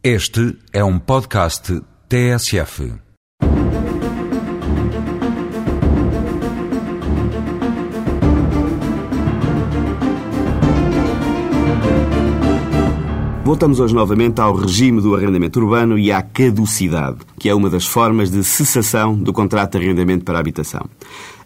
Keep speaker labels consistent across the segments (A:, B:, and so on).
A: Este é um podcast TSF.
B: Voltamos hoje novamente ao regime do arrendamento urbano e à caducidade, que é uma das formas de cessação do contrato de arrendamento para habitação.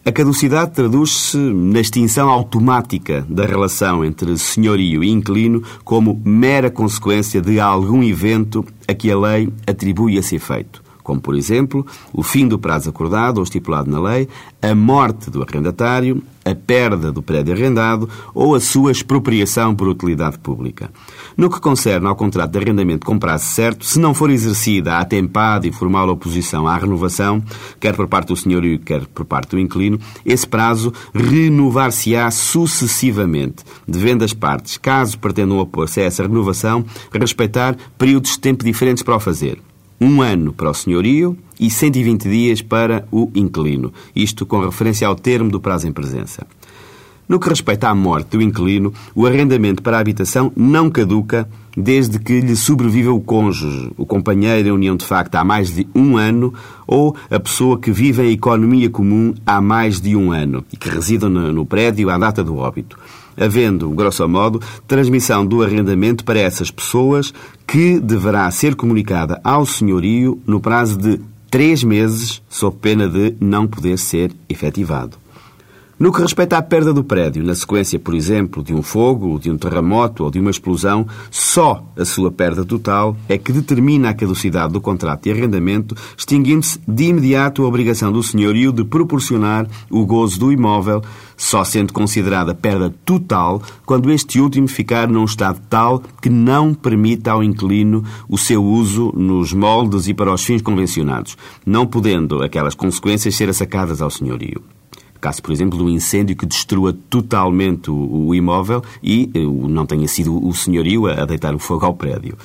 B: A caducidade traduz-se na extinção automática da relação entre senhorio e inquilino como mera consequência de algum evento a que a lei atribui esse efeito como, por exemplo, o fim do prazo acordado ou estipulado na lei, a morte do arrendatário, a perda do prédio arrendado ou a sua expropriação por utilidade pública. No que concerne ao contrato de arrendamento com prazo certo, se não for exercida a atempada e formal oposição à renovação, quer por parte do senhorio, quer por parte do inquilino, esse prazo renovar-se-á sucessivamente, devendo as partes, caso pretendam opor-se a essa renovação, respeitar períodos de tempo diferentes para o fazer um ano para o senhorio e 120 dias para o inquilino. Isto com referência ao termo do prazo em presença. No que respeita à morte do inquilino, o arrendamento para a habitação não caduca desde que lhe sobreviva o cônjuge, o companheiro em união de facto há mais de um ano ou a pessoa que vive em economia comum há mais de um ano e que resida no prédio à data do óbito havendo, grosso modo, transmissão do arrendamento para essas pessoas que deverá ser comunicada ao senhorio no prazo de três meses, sob pena de não poder ser efetivado. No que respeita à perda do prédio, na sequência, por exemplo, de um fogo, de um terremoto ou de uma explosão, só a sua perda total é que determina a caducidade do contrato de arrendamento, extinguindo-se de imediato a obrigação do senhorio de proporcionar o gozo do imóvel, só sendo considerada perda total quando este último ficar num estado tal que não permita ao inquilino o seu uso nos moldes e para os fins convencionados, não podendo aquelas consequências ser assacadas ao senhorio caso, por exemplo, um incêndio que destrua totalmente o, o imóvel e eh, não tenha sido o senhorio a, a deitar o fogo ao prédio.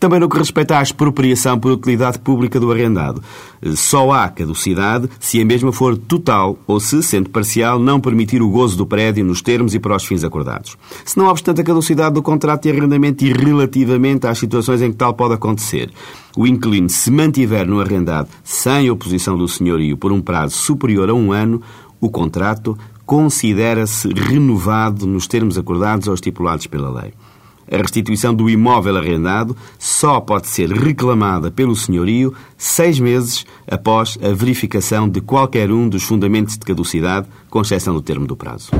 B: Também no que respeita à expropriação por utilidade pública do arrendado. Eh, só há caducidade se a mesma for total ou se, sendo parcial, não permitir o gozo do prédio nos termos e para os fins acordados. Se não obstante a caducidade do contrato de arrendamento e relativamente às situações em que tal pode acontecer, o inquilino se mantiver no arrendado sem oposição do senhorio por um prazo superior a um ano, o contrato considera-se renovado nos termos acordados ou estipulados pela lei. A restituição do imóvel arrendado só pode ser reclamada pelo senhorio seis meses após a verificação de qualquer um dos fundamentos de caducidade, com exceção do termo do prazo.